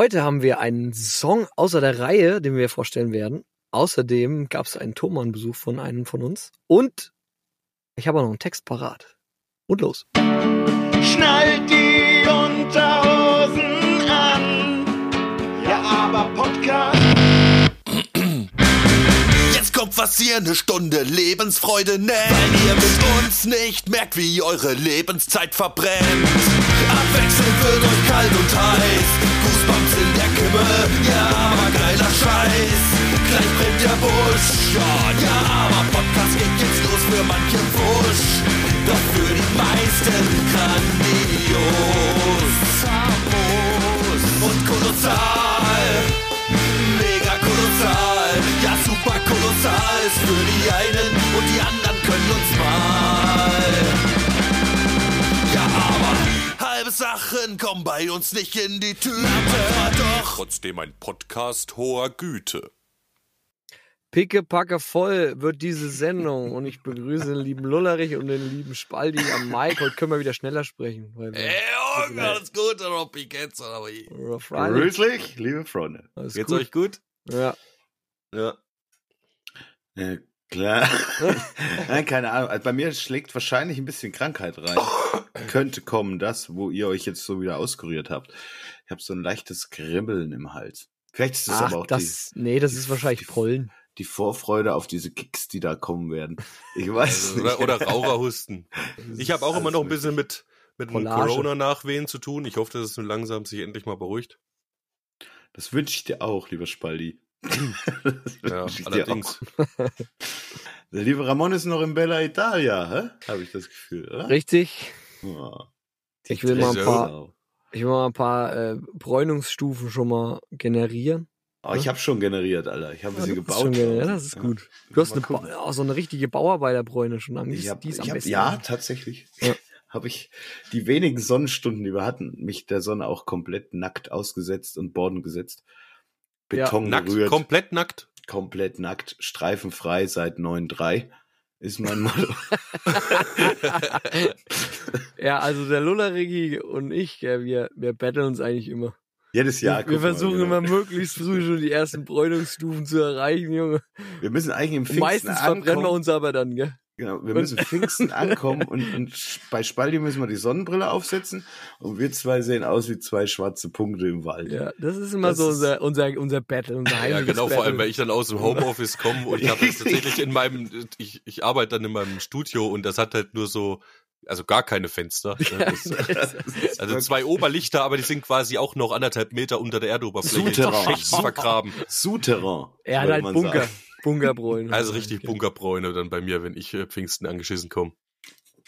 Heute haben wir einen Song außer der Reihe, den wir vorstellen werden. Außerdem gab es einen Thomann-Besuch von einem von uns. Und ich habe auch noch einen Text parat. Und los. Schnallt die Unterhosen an. Ja, aber Podcast. Kommt was ihr eine Stunde Lebensfreude nennt. Weil ihr mit uns nicht merkt, wie eure Lebenszeit verbrennt. Abwechselnd wird euch kalt und heiß. Goosebumps in der Kimme, ja, aber geiler Scheiß. Gleich brennt der Busch, ja, ja, aber Podcast geht jetzt los für manche Wusch. Doch für die meisten grandios. Und kolossal. Ja super kolossal ist für die einen und die anderen können uns mal. Ja, aber halbe Sachen kommen bei uns nicht in die Tüte. Aber doch. Trotzdem ein Podcast hoher Güte. Pickepacke voll wird diese Sendung und ich begrüße den lieben Lullerich und den lieben Spaldi am Mike. Heute können wir wieder schneller sprechen. Weil Ey, Jungen, alles gut, ich jetzt oder wie? Grüßlich, liebe Freunde. Alles Geht's gut. euch gut? Ja. Ja. Ja, klar. Nein, keine Ahnung. Also bei mir schlägt wahrscheinlich ein bisschen Krankheit rein. Könnte kommen, das, wo ihr euch jetzt so wieder auskuriert habt. Ich habe so ein leichtes Kribbeln im Hals. Vielleicht ist das Ach, aber auch das, nee, das ist wahrscheinlich Pollen. die, die Vorfreude auf diese Kicks, die da kommen werden. Ich weiß Also, nicht. oder, oder Raucherhusten. Ich habe auch immer noch ein bisschen mit, mit. Corona-Nachwehen zu tun. Ich hoffe, dass es nun langsam sich endlich mal beruhigt. Das wünsche ich dir auch, lieber Spaldi. Ja, allerdings. Der liebe Ramon ist noch in Bella Italia, hä? Habe ich das Gefühl, oder? Richtig. Oh. Ich will mal ein paar, ich will mal ein paar äh, Bräunungsstufen schon mal generieren. Oh, ich habe schon generiert, Alter. Ich habe Ja, sie du hast gebaut. schon generiert, das ist Ja. gut. Du hast eine, ba oh, so eine richtige Bauarbeiterbräune schon an. Die, Ich hab, die ist ich am hab, besten. ja, tatsächlich. Ja. Habe ich die wenigen Sonnenstunden, die wir hatten, mich der Sonne auch komplett nackt ausgesetzt und Borden gesetzt. Ja. Beton Nackt, gerührt, komplett nackt. komplett nackt, streifenfrei seit 9,3 ist mein Motto. ja, also der Lullerigi und ich, ja, wir, wir battlen uns eigentlich immer. Jedes Jahr. wir wir guck mal, versuchen genau. immer möglichst früh schon die ersten Bräunungsstufen zu erreichen, Junge. Wir müssen eigentlich im Und Pfingsten meistens verbrennen wir ankommen. uns aber dann, gell? Genau, wir müssen Pfingsten ankommen und, und bei Spaldi müssen wir die Sonnenbrille aufsetzen und wir zwei sehen aus wie zwei schwarze Punkte im Wald. Ja, das ist immer Das so unser, unser, unser Battle, unser Ja, genau, vor allem, Battle. weil ich dann aus dem Homeoffice komme und ich habe jetzt tatsächlich in meinem, ich, ich arbeite dann in meinem Studio und das hat halt nur so, also gar keine Fenster. ne, Das, also zwei Oberlichter, aber die sind quasi auch noch anderthalb Meter unter der Erdoberfläche. Souterrain. Vergraben. Souterrain. Er hat würde halt man Bunker, sagen. Bunkerbräune. Also richtig Bunkerbräune dann bei mir, wenn ich äh, Pfingsten angeschissen komme.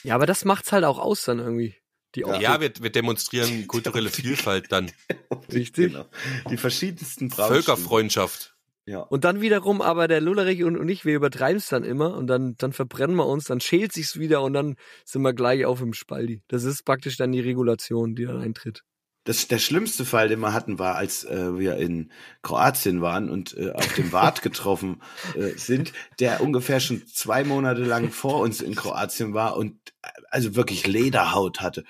Ja, aber das macht's halt auch aus dann irgendwie. Die Optik. Ja, wir, wir demonstrieren kulturelle Vielfalt dann. Richtig. Genau. Die verschiedensten Brautstuben. Völkerfreundschaft. Ja. Und dann wiederum aber der Lullerich und, und ich, wir übertreiben es dann immer und dann, dann verbrennen wir uns, dann schält sich's wieder und dann sind wir gleich auf im Spaldi. Das ist praktisch dann die Regulation, die dann eintritt. Das, der schlimmste Fall, den wir hatten, war, als äh, wir in Kroatien waren und äh, auf dem Wart getroffen äh, sind, der ungefähr schon zwei Monate lang vor uns in Kroatien war und äh, also wirklich Lederhaut hatte.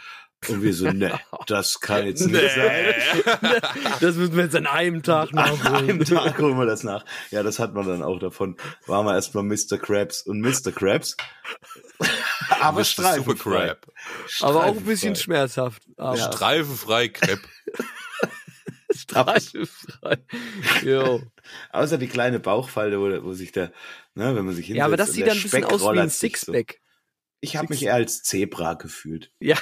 Und wir so, ne, das kann jetzt nicht sein. Das müssen wir jetzt an einem Tag An nachholen. einem Tag holen wir das nach. Ja, das hat man dann auch davon. Waren wir erstmal Mr. Krabs und Mr. Krabs. Aber streifenfrei. Supercrab. Aber auch ein bisschen Streifenfrei. schmerzhaft. Aber. Streifenfrei Crepe. streifenfrei. Jo. Außer die kleine Bauchfalte, wo, wo sich der, ne, wenn man sich hinsetzt. Ja, aber das sieht dann ein bisschen aus wie ein so. Sixpack. Ich habe mich eher als Zebra gefühlt. Ja.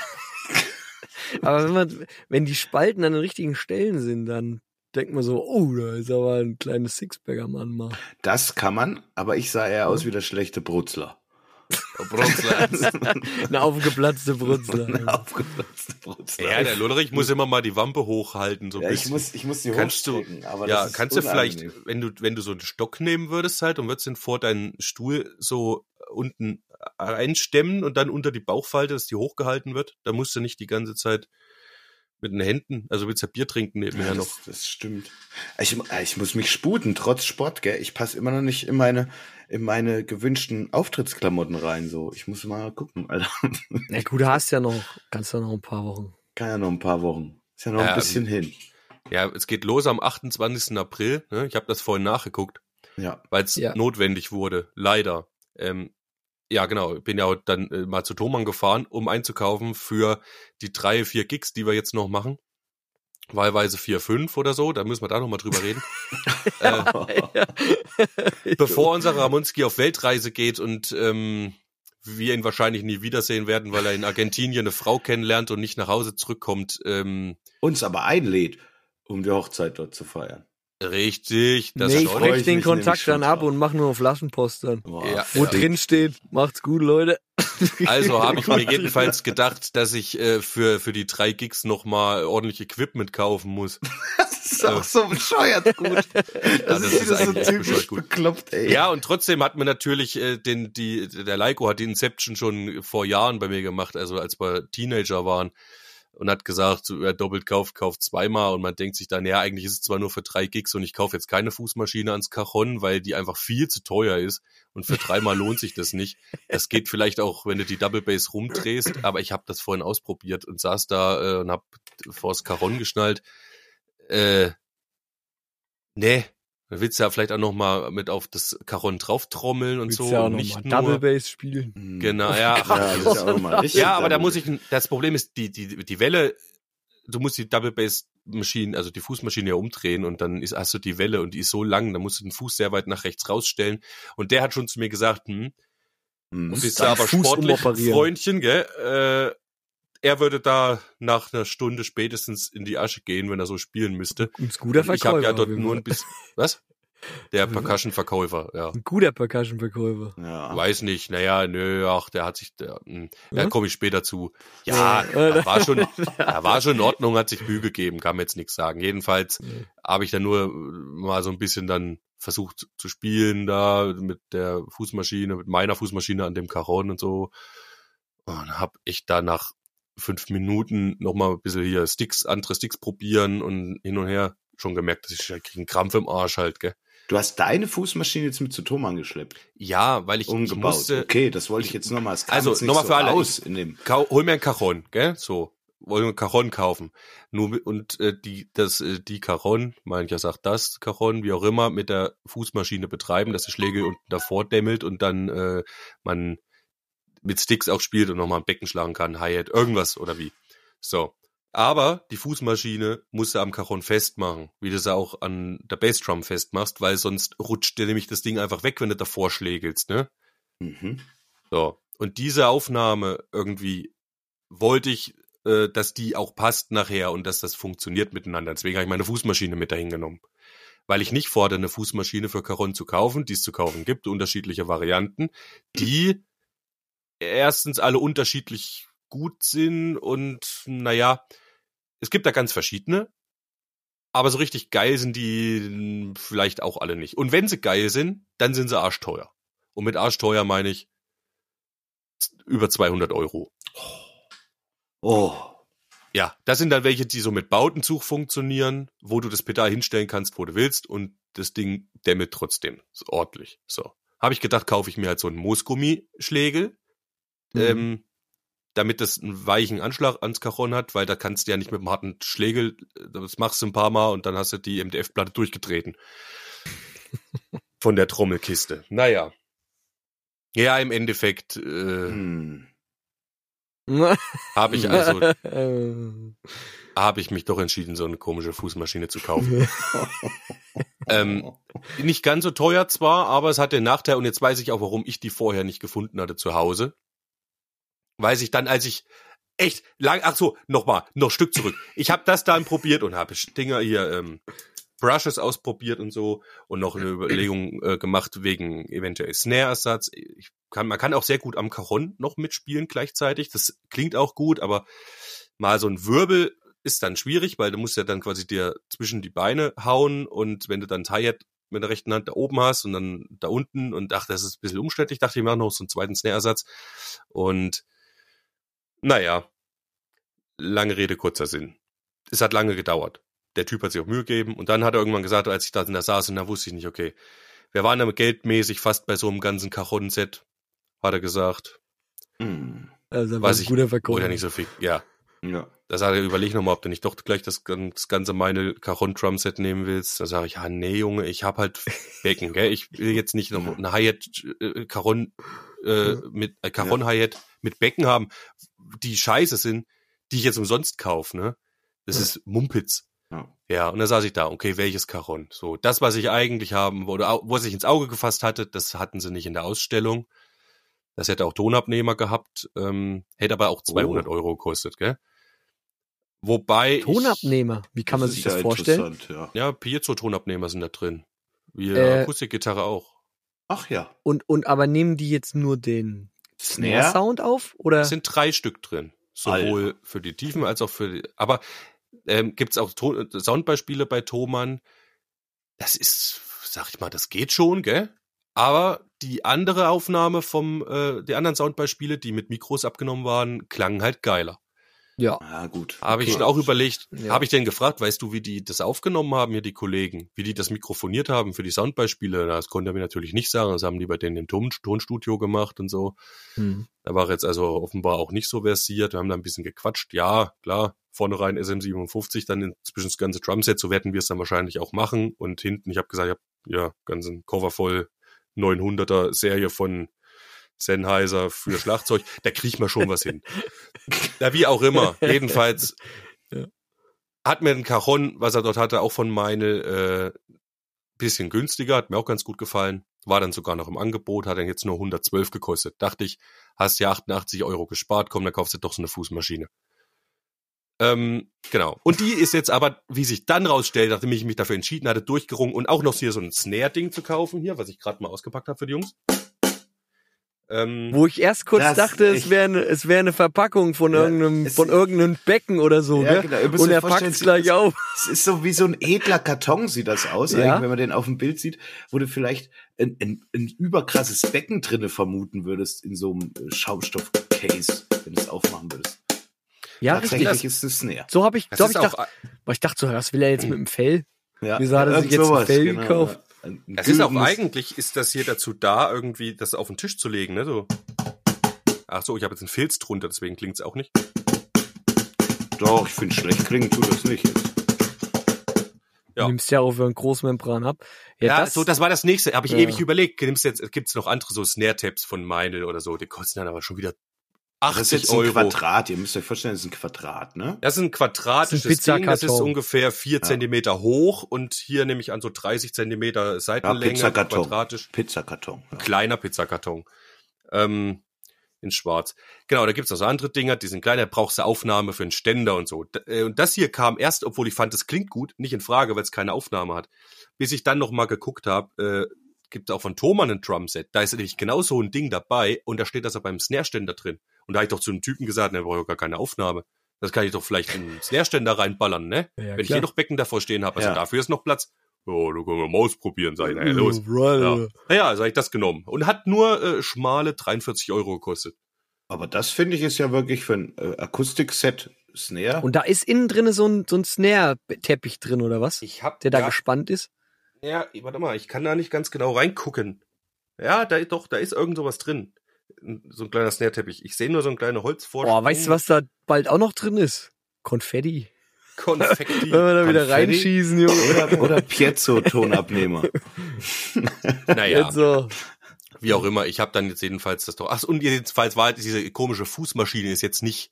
aber wenn man, wenn die Spalten an den richtigen Stellen sind, dann denkt man so, oh, da ist aber ein kleines Sixpack am mal. Das kann man, aber ich sah eher aus wie der schlechte Brutzler. Bronzland. Eine aufgeplatzte Brutzler. Ein aufgeplatzter Brutzler. Ja, der Lullerich muss immer mal die Wampe hochhalten, so ein Ja, ich bisschen. muss, ich muss die Kannst du- aber ja, kannst du vielleicht, wenn du, wenn du so einen Stock nehmen würdest halt und würdest den vor deinen Stuhl so unten einstemmen und dann unter die Bauchfalte, dass die hochgehalten wird, da musst du nicht die ganze Zeit mit den Händen, also willst ja Bier trinken nebenher Ja, noch. das, das stimmt. Ich, ich muss mich sputen, trotz Sport, gell? Ich passe immer noch nicht in meine, in meine gewünschten Auftrittsklamotten rein, so. Ich muss mal gucken, Alter. Na gut, du hast ja noch, kannst ja noch ein paar Wochen. Kann ja noch ein paar Wochen. Ist ja noch Ja, ein bisschen hin. Ja, es geht los am 28. April. Ne? Ich habe das vorhin nachgeguckt, Ja. weil es Ja. notwendig wurde. Leider. Ähm, ja, genau. Ich bin ja dann äh, mal zu Thomann gefahren, um einzukaufen für die drei, vier Gigs, die wir jetzt noch machen. Wahlweise vier, fünf oder so. Da müssen wir da noch mal drüber reden. äh, bevor unser Ramonski auf Weltreise geht und ähm, wir ihn wahrscheinlich nie wiedersehen werden, weil er in Argentinien eine Frau kennenlernt und nicht nach Hause zurückkommt. Ähm, Uns aber einlädt, um die Hochzeit dort zu feiern. Richtig, das nee, ich ich den Kontakt dann ab und mache nur noch Flaschenpost dann. Boah, Ja. Wo Ja. drin steht, macht's gut, Leute. Also habe ich mir jedenfalls gedacht, dass ich äh, für, für die drei Gigs nochmal ordentlich Equipment kaufen muss. Das ist auch so bescheuert gut. Das, das ist ist so typisch gut. bekloppt, ey. Ja, und trotzdem hat mir natürlich äh, den, die, der Leiko hat die Inception schon vor Jahren bei mir gemacht, also als wir Teenager waren. Und hat gesagt, wer doppelt kauft, kauft zweimal. Und man denkt sich dann, ja, eigentlich ist es zwar nur für drei Gigs und ich kaufe jetzt keine Fußmaschine ans Cajon, weil die einfach viel zu teuer ist. Und für dreimal lohnt sich das nicht. Das geht vielleicht auch, wenn du die Double Bass rumdrehst. Aber ich habe das vorhin ausprobiert und saß da äh, und habe vors Cajon geschnallt. Äh, nee, dann willst du ja vielleicht auch noch mal mit auf das Caron drauftrommeln und Willst so. ja auch und nicht mal nur, Double Bass spielen. Hm. Genau, ja. Ja, ja. Ja, aber da muss ich, das Problem ist, die, die, die Welle, du musst die Double Bass Maschine, also die Fußmaschine ja umdrehen und dann ist, hast du die Welle und die ist so lang, da musst du den Fuß sehr weit nach rechts rausstellen. Und der hat schon zu mir gesagt, hm, Hm. bist du aber sportlich. Freundchen, gell? Äh, er würde da nach einer Stunde spätestens in die Asche gehen, wenn er so spielen müsste. Ein guter ich habe Verkäufer. ja dort nur ein bisschen, was? Der Percussion-Verkäufer, ja. Ein guter Percussion-Verkäufer. Ja. Weiß nicht, naja, nö, ach, der hat sich, der, hm, da Ja? komme ich später zu. Ja, Ja. da war schon, da war schon in Ordnung, hat sich Mühe gegeben, kann man jetzt nichts sagen. Jedenfalls Nee. habe ich dann nur mal so ein bisschen dann versucht zu spielen da mit der Fußmaschine, mit meiner Fußmaschine an dem Caron und so. Und habe ich da nach fünf Minuten noch mal ein bisschen hier Sticks, andere Sticks probieren und hin und her schon gemerkt, dass ich, ich krieg einen Krampf im Arsch halt, gell. Du hast deine Fußmaschine jetzt mit zu Thomann geschleppt. Ja, weil ich, ich Umgebaut. musste, okay, das wollte ich jetzt nochmal. Also, nochmal so für alle. Aus in dem. Hol mir ein Cajon, gell? So. Wollen wir ein Cajon kaufen. Nur und äh, die, das, äh, die Cajon, mancher sagt das Cajon, wie auch immer, mit der Fußmaschine betreiben, dass der Schlägel unten davor dämmelt und dann äh, man mit Sticks auch spielt und nochmal ein Becken schlagen kann, Hi-Hat, irgendwas oder wie. So. Aber die Fußmaschine musst du am Cajon festmachen, wie du es auch an der Bassdrum festmachst, weil sonst rutscht dir nämlich das Ding einfach weg, wenn du davor schlägelst, ne? Mhm. So. Und diese Aufnahme irgendwie wollte ich, äh, dass die auch passt nachher und dass das funktioniert miteinander. Deswegen habe ich meine Fußmaschine mit dahin genommen. Weil ich nicht fordere, eine Fußmaschine für Caron zu kaufen, die es zu kaufen gibt, unterschiedliche Varianten, die erstens alle unterschiedlich gut sind und naja, es gibt da ganz verschiedene, aber so richtig geil sind die vielleicht auch alle nicht. Und wenn sie geil sind, dann sind sie arschteuer. Und mit arschteuer meine ich über 200 Euro. Oh. Ja, das sind dann welche, die so mit Bautenzug funktionieren, wo du das Pedal hinstellen kannst, wo du willst und das Ding dämmelt trotzdem ordentlich. So. Habe ich gedacht, kaufe ich mir halt so einen Moosgummischlägel, Mhm. ähm, damit das einen weichen Anschlag ans Cajon hat, weil da kannst du ja nicht mit einem harten Schlägel, das machst du ein paar Mal und dann hast du die MDF-Platte durchgetreten. Von der Trommelkiste. Naja. Ja, im Endeffekt äh, Hm. habe ich also Äh, habe ich mich doch entschieden, so eine komische Fußmaschine zu kaufen. ähm, nicht ganz so teuer zwar, aber es hat den Nachteil, und jetzt weiß ich auch, warum ich die vorher nicht gefunden hatte zu Hause. Weiß ich dann, als ich echt lang, ach so, nochmal, noch Stück zurück. Ich habe das dann probiert und habe Dinger hier, ähm, Brushes ausprobiert und so und noch eine Überlegung äh, gemacht wegen eventuell Snare-Ersatz. Ich kann, man kann auch sehr gut am Cajon noch mitspielen gleichzeitig. Das klingt auch gut, aber mal so ein Wirbel ist dann schwierig, weil du musst ja dann quasi dir zwischen die Beine hauen und wenn du dann Hi-Hat mit der rechten Hand da oben hast und dann da unten und ach, das ist ein bisschen umständlich, dachte ich mir noch so einen zweiten Snare-Ersatz und naja, lange Rede, kurzer Sinn. Es hat lange gedauert. Der Typ hat sich auch Mühe gegeben und dann hat er irgendwann gesagt, als ich da in der saß und da wusste ich nicht, okay, wir waren damit geldmäßig fast bei so einem ganzen Cajon-Set, hat er gesagt. Hm. Also Weiß ein ich, guter Verkäufer. Oder nicht so viel, ja. Ja. Da sage ich, überleg noch mal, ob du nicht doch gleich das, das ganze meine Caron Drumset nehmen willst. Da sage ich, ja, nee, Junge, ich hab halt Becken, gell? Ich will jetzt nicht noch eine Hi-Hat äh, Caron äh, mit äh, Caron Hi-Hat mit Becken haben, die scheiße sind, die ich jetzt umsonst kaufe, ne? Das Ja. ist Mumpitz. Ja. Ja, und da saß ich da, okay, welches Caron? So, das, was ich eigentlich haben, oder au- was ich ins Auge gefasst hatte, das hatten sie nicht in der Ausstellung. Das hätte auch Tonabnehmer gehabt, ähm, hätte aber auch 200 Oh. Euro gekostet, gell? Wobei ich- Tonabnehmer, wie kann man sich das ja vorstellen? Ja. Ja, Piezo-Tonabnehmer sind da drin. Wie Äh, Akustikgitarre auch. Ach ja. Und, und aber nehmen die jetzt nur den Snare? Snare-Sound auf? Oder? Es sind drei Stück drin. Sowohl für die Tiefen als auch für die. Aber ähm, gibt es auch to Soundbeispiele bei Thomann? Das ist, sag ich mal, das geht schon, gell? Aber die andere Aufnahme vom, äh, die anderen Soundbeispiele, die mit Mikros abgenommen waren, klangen halt geiler. Ja. Ah, gut. Habe ich Okay. schon auch überlegt, Ja. habe ich denn gefragt, weißt du, wie die das aufgenommen haben, hier die Kollegen, wie die das mikrofoniert haben für die Soundbeispiele? Das konnte er mir natürlich nicht sagen, das haben die bei denen im Ton Tonstudio gemacht und so. Hm. Da war er jetzt also offenbar auch nicht so versiert. Wir haben da ein bisschen gequatscht. Ja, klar, vorne rein SM57, dann inzwischen das ganze Drumset, so werden wir es dann wahrscheinlich auch machen. Und hinten, ich habe gesagt, ich habe ja ganzen Cover voll 900er Serie von Sennheiser für Schlagzeug. Da kriegt man schon was hin. Ja, wie auch immer. Jedenfalls Ja. hat mir ein Cajon, was er dort hatte, auch von meine äh, bisschen günstiger, hat mir auch ganz gut gefallen. War dann sogar noch im Angebot, hat dann jetzt nur 112 gekostet. Dachte ich, hast ja 88 Euro gespart, komm, dann kaufst du doch so eine Fußmaschine. Ähm, genau. Und die ist jetzt aber, wie sich dann rausstellt, nachdem ich mich dafür entschieden hatte, durchgerungen und auch noch hier so ein Snare-Ding zu kaufen hier, was ich gerade mal ausgepackt habe für die Jungs. Ähm, Wo ich erst kurz dachte, es wäre eine, es wäre eine Verpackung von Ja, irgendeinem, es- von irgendeinem Becken oder so, Ja, gell? genau. Und er packt es gleich auf. Es ist so wie so ein edler Karton sieht das aus, Ja. wenn man den auf dem Bild sieht, wo du vielleicht ein, ein, ein überkrasses Becken drinne vermuten würdest in so einem äh, Schaumstoff-Case, wenn du es aufmachen würdest. Ja, Tatsächlich richtig. ist es Snare. So habe ich, so hab ich gedacht, aber ich dachte so, was will er jetzt mit dem Fell? Ja, Wieso hat er sich jetzt ein sowas, Fell gekauft? Ja. Das ist auch eigentlich, ist das hier dazu da, irgendwie das auf den Tisch zu legen, ne? So. Ach so, ich habe jetzt einen Filz drunter, deswegen klingt's auch nicht. Doch, ich finde schlecht klingen tut das nicht jetzt. Ja. Du nimmst ja auch für einen Großmembran ab. Ja, Ja, das, so, das war das nächste. Habe ich Ja. ewig überlegt. Nimmst jetzt, gibt's noch andere so Snare-Tabs von Meinl oder so. Die kosten dann aber schon wieder 80 jetzt ein Euro. Quadrat, ihr müsst euch vorstellen, das ist ein Quadrat, ne? Das ist ein quadratisches Das ist ein Ding, das ist ungefähr vier Zentimeter hoch und hier nehme ich an so 30 Zentimeter Ja, Seitenlänge, Pizzakarton. quadratisch. Pizzakarton. Ja. kleiner Pizzakarton. Ähm, in schwarz. Genau, da gibt's noch so andere Dinger, die sind kleiner, da brauchst du Aufnahme für einen Ständer und so. Äh, Und das hier kam erst, obwohl ich fand, es klingt gut, nicht in Frage, weil es keine Aufnahme hat. Bis ich dann noch mal geguckt habe, äh, gibt auch von Thomann ein Drumset. Da ist nämlich genau so ein Ding dabei und da steht das ja beim Snare-Ständer drin. Und da habe ich doch zu einem Typen gesagt, ne, brauche ich gar keine Aufnahme. Das kann ich doch vielleicht in einen Snare-Ständer reinballern, ne? Ja, Wenn ich klar. hier noch Becken davor stehen habe, also Ja. dafür ist noch Platz. Oh, du können wir mal ausprobieren, sag ich, na ja, los. Right. Ja. Ja, sag ich das genommen. Und hat nur äh, schmale 43 Euro gekostet. Aber das finde ich ist ja wirklich für ein äh, Akustikset Snare. Und da ist innen drin so ein, so ein Snare-Teppich drin, oder was? Ich hab Der da ja, gespannt ist? ja, warte mal, ich kann da nicht ganz genau reingucken. Ja, da doch, da ist irgend sowas drin. So ein kleiner Snare-Teppich. Ich sehe nur so ein kleiner Holzvorsprung. Boah, weißt du, was da bald auch noch drin ist? Konfetti. Konfetti. Wenn wir da wieder reinschießen, Junge. oder, oder Piezo-Tonabnehmer. naja, Jetzt so. wie auch immer. Ich habe dann jetzt jedenfalls das doch. Ach, und jedenfalls war diese komische Fußmaschine ist jetzt nicht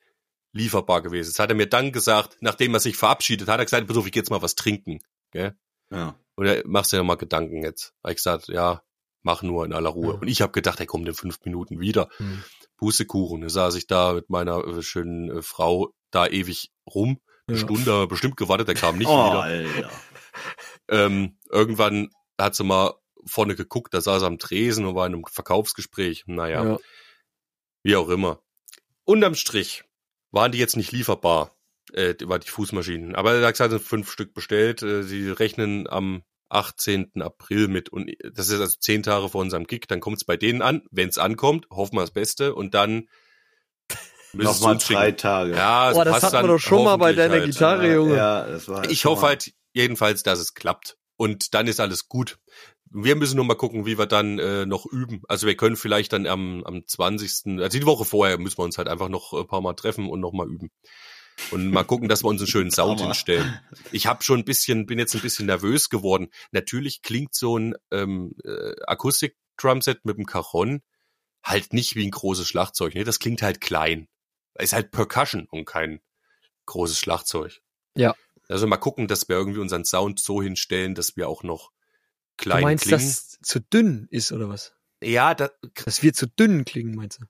lieferbar gewesen. Das hat er mir dann gesagt, nachdem er sich verabschiedet hat, er gesagt, pass auf, ich geh jetzt mal was trinken. Gell? Ja. Oder machst du dir mal Gedanken jetzt? Hab ich gesagt, ja, mach nur in aller Ruhe. Ja. Und ich habe gedacht, er kommt in fünf Minuten wieder. Hm. Pustekuchen. Da saß ich da mit meiner äh, schönen äh, Frau da ewig rum. Eine Ja. Stunde bestimmt gewartet, der kam nicht oh, wieder. Alter. Ähm, irgendwann hat sie mal vorne geguckt, da saß er am Tresen und war in einem Verkaufsgespräch. Naja, Ja. wie auch immer. Unterm Strich waren die jetzt nicht lieferbar, äh, die- war die Fußmaschinen. Aber er hat gesagt, er fünf Stück bestellt. Äh, sie rechnen am 18. April mit. Und das ist also zehn Tage vor unserem Gig. Dann kommt es bei denen an. Wenn es ankommt, hoffen wir das Beste. Und dann Nochmal drei. Tage. Ja, Boah, das passt hatten wir doch schon mal bei deiner halt. Gitarre, Junge. Ja, das war Ich hoffe mal- halt jedenfalls, dass es klappt. Und dann ist alles gut. Wir müssen nur mal gucken, wie wir dann äh, noch üben. Also wir können vielleicht dann am, am 20., also die Woche vorher müssen wir uns halt einfach noch ein paar Mal treffen und noch mal üben. Und mal gucken, dass wir uns einen schönen Sound Hammer. hinstellen. Ich habe schon ein bisschen, bin jetzt ein bisschen nervös geworden. Natürlich klingt so ein ähm, äh, Akustik-Drumset mit dem Cajon halt nicht wie ein großes Schlagzeug. Ne? Das klingt halt klein. Ist halt Percussion und kein großes Schlagzeug. Ja. Also mal gucken, dass wir irgendwie unseren Sound so hinstellen, dass wir auch noch Du klein meinst, klingen. dass es zu dünn ist oder was? ja, da, Dass wir zu dünn klingen, meinst du?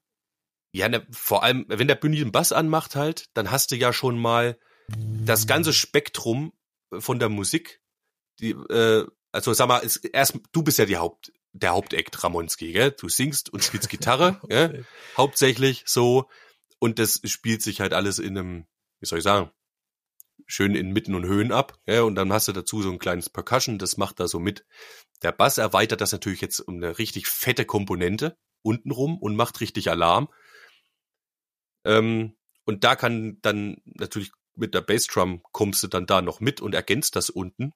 Ja, ne, vor allem, wenn der Bündi den Bass anmacht halt, dann hast du ja schon mal das ganze Spektrum von der Musik. Die, äh, also sag mal, ist erst, du bist ja die Haupt, der Hauptakt Ramonski, gell? Du singst und spielst Gitarre, gell? Hauptsächlich so. Und das spielt sich halt alles in einem, wie soll ich sagen, schön in Mitten und Höhen ab. Ja, und dann hast du dazu so ein kleines Percussion, das macht da so mit. Der Bass erweitert das natürlich jetzt um eine richtig fette Komponente untenrum und macht richtig Alarm. Ähm, und da kann dann natürlich mit der Bassdrum kommst du dann da noch mit und ergänzt das unten.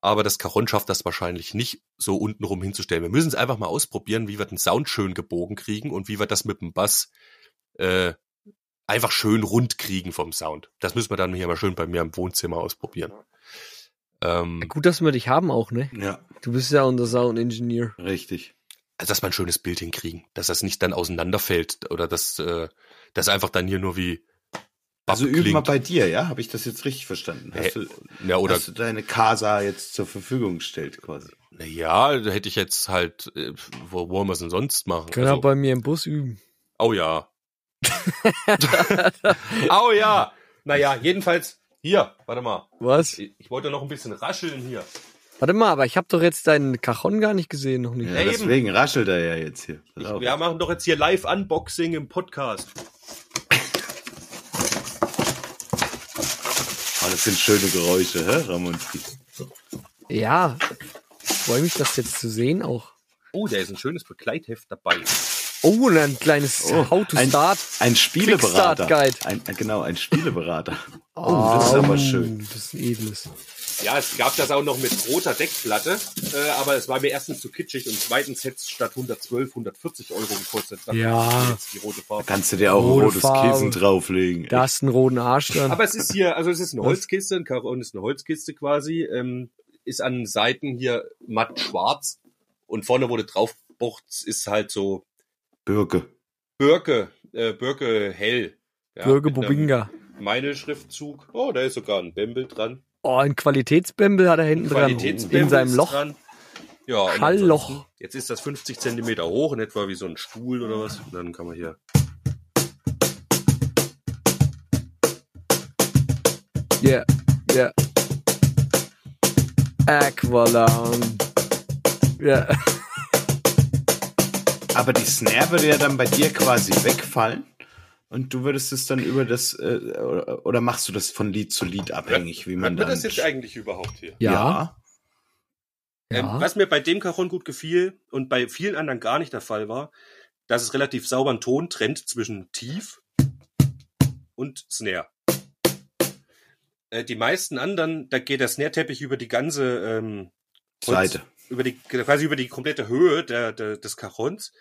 Aber das Cajon schafft das wahrscheinlich nicht, so untenrum hinzustellen. Wir müssen es einfach mal ausprobieren, wie wir den Sound schön gebogen kriegen und wie wir das mit dem Bass äh, einfach schön rund kriegen vom Sound. Das müssen wir dann hier mal schön bei mir im Wohnzimmer ausprobieren. Ähm, Gut, dass wir dich haben auch, ne? Ja, Du bist ja unser Sound Engineer. richtig. also dass wir ein schönes Bild hinkriegen, dass das nicht dann auseinanderfällt oder dass äh, das einfach dann hier nur wie Also Bab üben wir bei dir, ja? Habe ich das jetzt richtig verstanden? Hast Hä? du, Ja, oder hast du deine Casa jetzt zur Verfügung gestellt quasi? na ja, da hätte ich jetzt halt, äh, wo wollen wir es denn sonst machen? Können Also, wir bei mir im Bus üben. oh ja. oh ja. Naja, jedenfalls hier, warte mal. Was? Ich, ich wollte noch ein bisschen rascheln hier. Warte mal, aber ich habe doch jetzt deinen Cajon gar nicht gesehen, noch nicht. Ja, eben. deswegen raschelt er ja jetzt hier. Ich, wir machen doch jetzt hier Live-Unboxing im Podcast. Oh, das sind schöne Geräusche, hä, Ramonski? Ja, freue mich, das jetzt zu sehen auch. Oh, da ist ein schönes Begleitheft dabei. Oh, und ein kleines Oh, How to ein- Start. Ein Spieleberater. Ein, genau, ein Spieleberater. Oh, das ist aber schön. Das ist ein edles. Ja, es gab das auch noch mit roter Deckplatte, äh, aber es war mir erstens zu kitschig und zweitens hätte es statt 112 140 Euro gekostet. Dann Ja. jetzt die rote Farbe. Kannst du dir auch ein Rote rotes Farbe. Kissen drauflegen. Da hast du einen roten Arsch dran. Aber es ist hier, also es ist eine? Holzkiste, ein Caron ist eine Holzkiste quasi, ähm, ist an den Seiten hier matt schwarz und vorne, du drauf ist halt so Birke. Birke, äh, Birke hell. Ja, einem Bobinga. Meine-Schriftzug. Oh, da ist sogar ein Bembel dran. Oh, ein Qualitätsbämbel hat er hinten dran. In seinem Loch. Dran. Ja, Schallloch. Jetzt ist das 50 Zentimeter hoch, in etwa wie so ein Stuhl oder was. Und dann kann man hier. Yeah, yeah. Aqualung. Ja. Aber die Snare würde ja dann bei dir quasi wegfallen. Und du würdest es dann über das, äh, oder, oder machst du das von Lied zu Lied abhängig, wie man Hört dann. das jetzt eigentlich überhaupt hier? Ja. Ähm, Ja. was mir bei dem Cajon gut gefiel und bei vielen anderen gar nicht der Fall war, dass es relativ sauberen Ton trennt zwischen Tief und Snare. Äh, die meisten anderen, da geht der Snare-Teppich über die ganze ähm, Holz- Seite. über die quasi über die komplette Höhe der, der, des Cajons.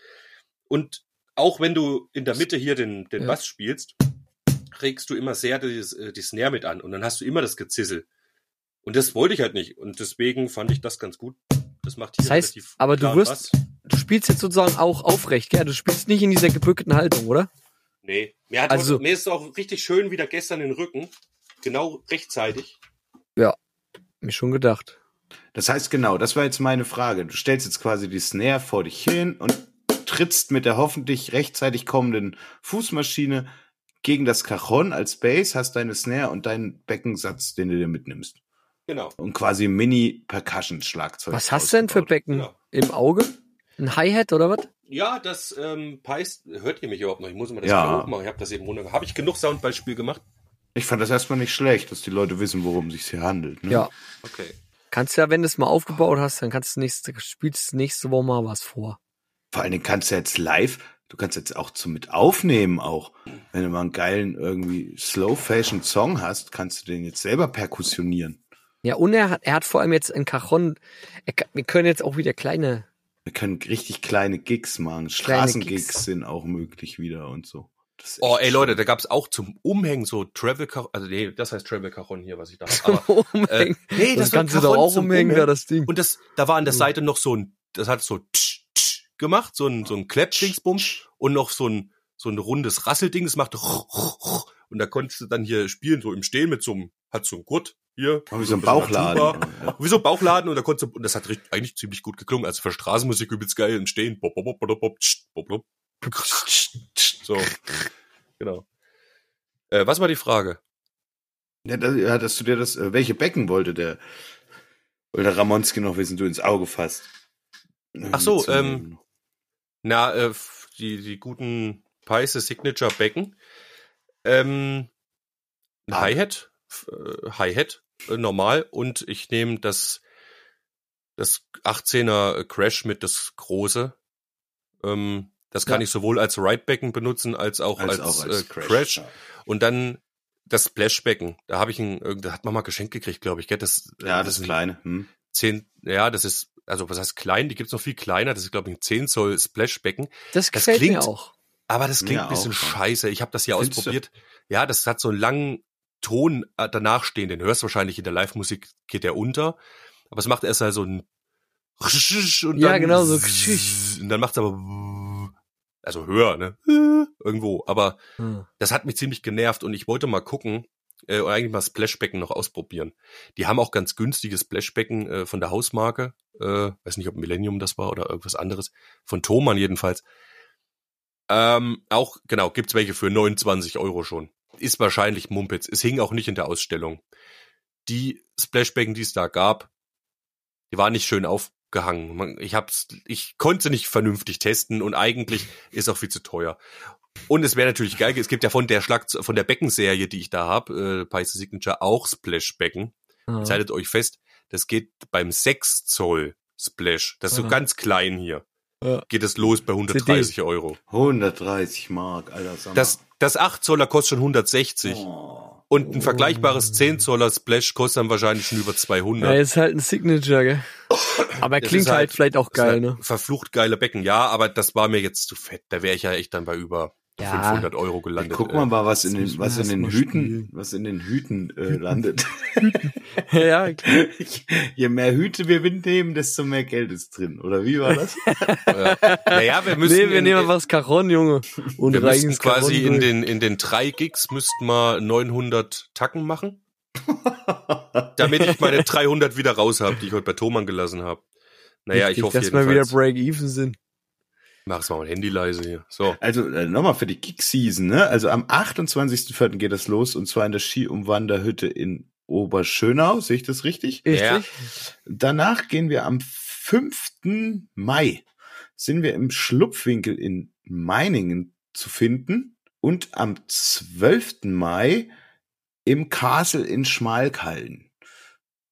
Und auch wenn du in der Mitte hier den, den Ja. Bass spielst, regst du immer sehr die, die Snare mit an und dann hast du immer das Gezissel. Und das wollte ich halt nicht. Und deswegen fand ich das ganz gut. Das macht hier Das heißt, relativ aber du wirst- Bass. Du spielst jetzt sozusagen auch aufrecht, gell? Du spielst nicht in dieser gebückten Haltung, oder? Nee, mir, hat Also- auch, mir ist auch richtig schön wieder gestern den Rücken. Genau rechtzeitig. Mir schon gedacht. Das heißt, genau, das war jetzt meine Frage. Du stellst jetzt quasi die Snare vor dich hin und trittst mit der hoffentlich rechtzeitig kommenden Fußmaschine gegen das Cajon als Bass, hast deine Snare und deinen Beckensatz, den du dir mitnimmst. Genau. Und quasi Mini-Percussion-Schlagzeug. Was hast du denn für. Becken Ja. im Auge? Ein Hi-Hat oder was? Ja, das ähm, peist. Hört ihr mich überhaupt noch? Ich muss mal das Ja. mal hochmachen. Ich habe das eben runter. Habe ich genug Soundbeispiel gemacht? Ich fand das erstmal nicht schlecht, dass die Leute wissen, worum es sich hier handelt. Ne? Ja. Okay. Kannst ja, wenn du es mal aufgebaut hast, dann kannst du nächste, spielst du nächste Woche mal was vor. Vor allen Dingen kannst du jetzt live, du kannst jetzt auch zum mit aufnehmen auch. Wenn du mal einen geilen irgendwie Slow-Fashion-Song hast, kannst du den jetzt selber perkussionieren. Ja, und er hat, er hat vor allem jetzt ein Cajon. Er, wir können jetzt auch wieder kleine. Wir können richtig kleine Gigs machen. Kleine Straßengigs Gigs. sind auch möglich wieder und so. Das Oh, ey Leute, da gab's auch zum Umhängen so Travel Caron, also nee, das heißt Travel Caron hier, was ich da habe. Aber Umhängen. nee, das, war kannst du doch auch zum umhängen, da das Ding. Und das, da war an der Seite noch so ein, das hat so tsch, tsch gemacht, so ein, so ein Kleppdingsbums und noch so ein, so ein rundes Rasselding, das machte und da konntest du dann hier spielen, so im Stehen mit so einem, hat so ein Gurt hier. Wie so ein Bauchladen. Ja. Wie so ein Bauchladen und da konntest du, und das hat richtig, eigentlich ziemlich gut geklungen. Also für Straßenmusik übelst geil im Stehen. So, genau. Äh, was war die Frage? Ja, da, ja, dass du dir das, äh, welche Becken wollte der, wollte der Ramonski noch wissen, du ins Auge fasst. Ach so, Mitzunehmen. Na, äh, die, die guten Peise Signature Becken. Ähm, ein Ah. Hi-Hat, äh, Hi-Hat, äh, normal. Und ich nehme das, das 18er Crash mit das große. Ähm, das kann Ja. ich sowohl als Ride-Becken benutzen, als auch als, auch äh, Crash. Ja. Und dann das Splashbecken. Da habe ich ein, irgend- da hat man mal geschenkt gekriegt, glaube ich. Gell? Das, Ja, das ist ist kleine. Hm. 10, ja, das ist, also was heißt klein? Die gibt's noch viel kleiner. Das ist, glaube ich, ein 10 Zoll Splashbecken. Das das gefällt mir klingt- auch. Aber das klingt ein bisschen auch scheiße. Ich habe das hier Findest du? ausprobiert. Ja, das hat so einen langen Ton äh, danach stehen. Den hörst du wahrscheinlich in der Live-Musik, geht der unter. Aber es macht erst halt so ein und Ja, dann genau, so und dann macht's aber also höher, ne? Irgendwo. Aber Hm. das hat mich ziemlich genervt und ich wollte mal gucken äh, eigentlich mal Splashbecken noch ausprobieren. Die haben auch ganz günstiges Splashbecken äh, von der Hausmarke. Äh, weiß nicht, ob Millennium das war oder irgendwas anderes. Von Thomann jedenfalls. Ähm, auch, genau, gibt's welche für 29 Euro schon. Ist wahrscheinlich Mumpitz. Es hing auch nicht in der Ausstellung. Die Splashbecken, die es da gab, die waren nicht schön aufgehangen. Man- Ich hab's, ich konnte sie nicht vernünftig testen und eigentlich ist auch viel zu teuer. Und es wäre natürlich geil, es gibt ja von der Schlag, von der Beckenserie, die ich da habe, äh, Peise Signature, auch Splashbecken. Ah. Haltet euch fest, das geht beim 6 Zoll Splash. Das ist so Aha. ganz klein hier. Ja. Geht es los bei 130 Euro. 130 Mark, Alter. mal. Das, das 8 Zoller kostet schon 160. Oh. Und ein vergleichbares 10 Zoller Splash kostet dann wahrscheinlich schon über 200. Ja, ist halt ein Signature, gell? Aber er klingt halt, halt- vielleicht auch ist geil, halt ne? Verflucht geile Becken, ja, aber das war mir jetzt zu fett. Da wäre ich ja echt dann bei über Ja. 500 Euro Ja, gelandet. guck mal, mal, was in den, müssen was in den Hüten, spielen. was in den Hüten äh, landet. ja, klar. Je mehr Hüte wir nehmen, desto mehr Geld ist drin. Oder wie war das? Äh, naja, wir müssen, nee, wir in, nehmen was Caron, Junge. Und wir das quasi Caron in den, in den drei Gigs müssten wir 900 Tacken machen, damit ich meine 300 wieder raus habe, die ich heute bei Thomann gelassen habe. Naja, ich Richtig, hoffe dass wir wieder. Break-Even sind. Mach's mal mein Handy leise hier. So. Also äh, nochmal für die Gig-Season, ne? Also am 28.04. geht das los und zwar in der Skiumwanderhütte in Oberschönau, sehe ich das richtig? Richtig? Ja. Danach gehen wir am 5. Mai, sind wir im Schlupfwinkel in Meiningen zu finden und am 12. Mai im Castle in Schmalkalden.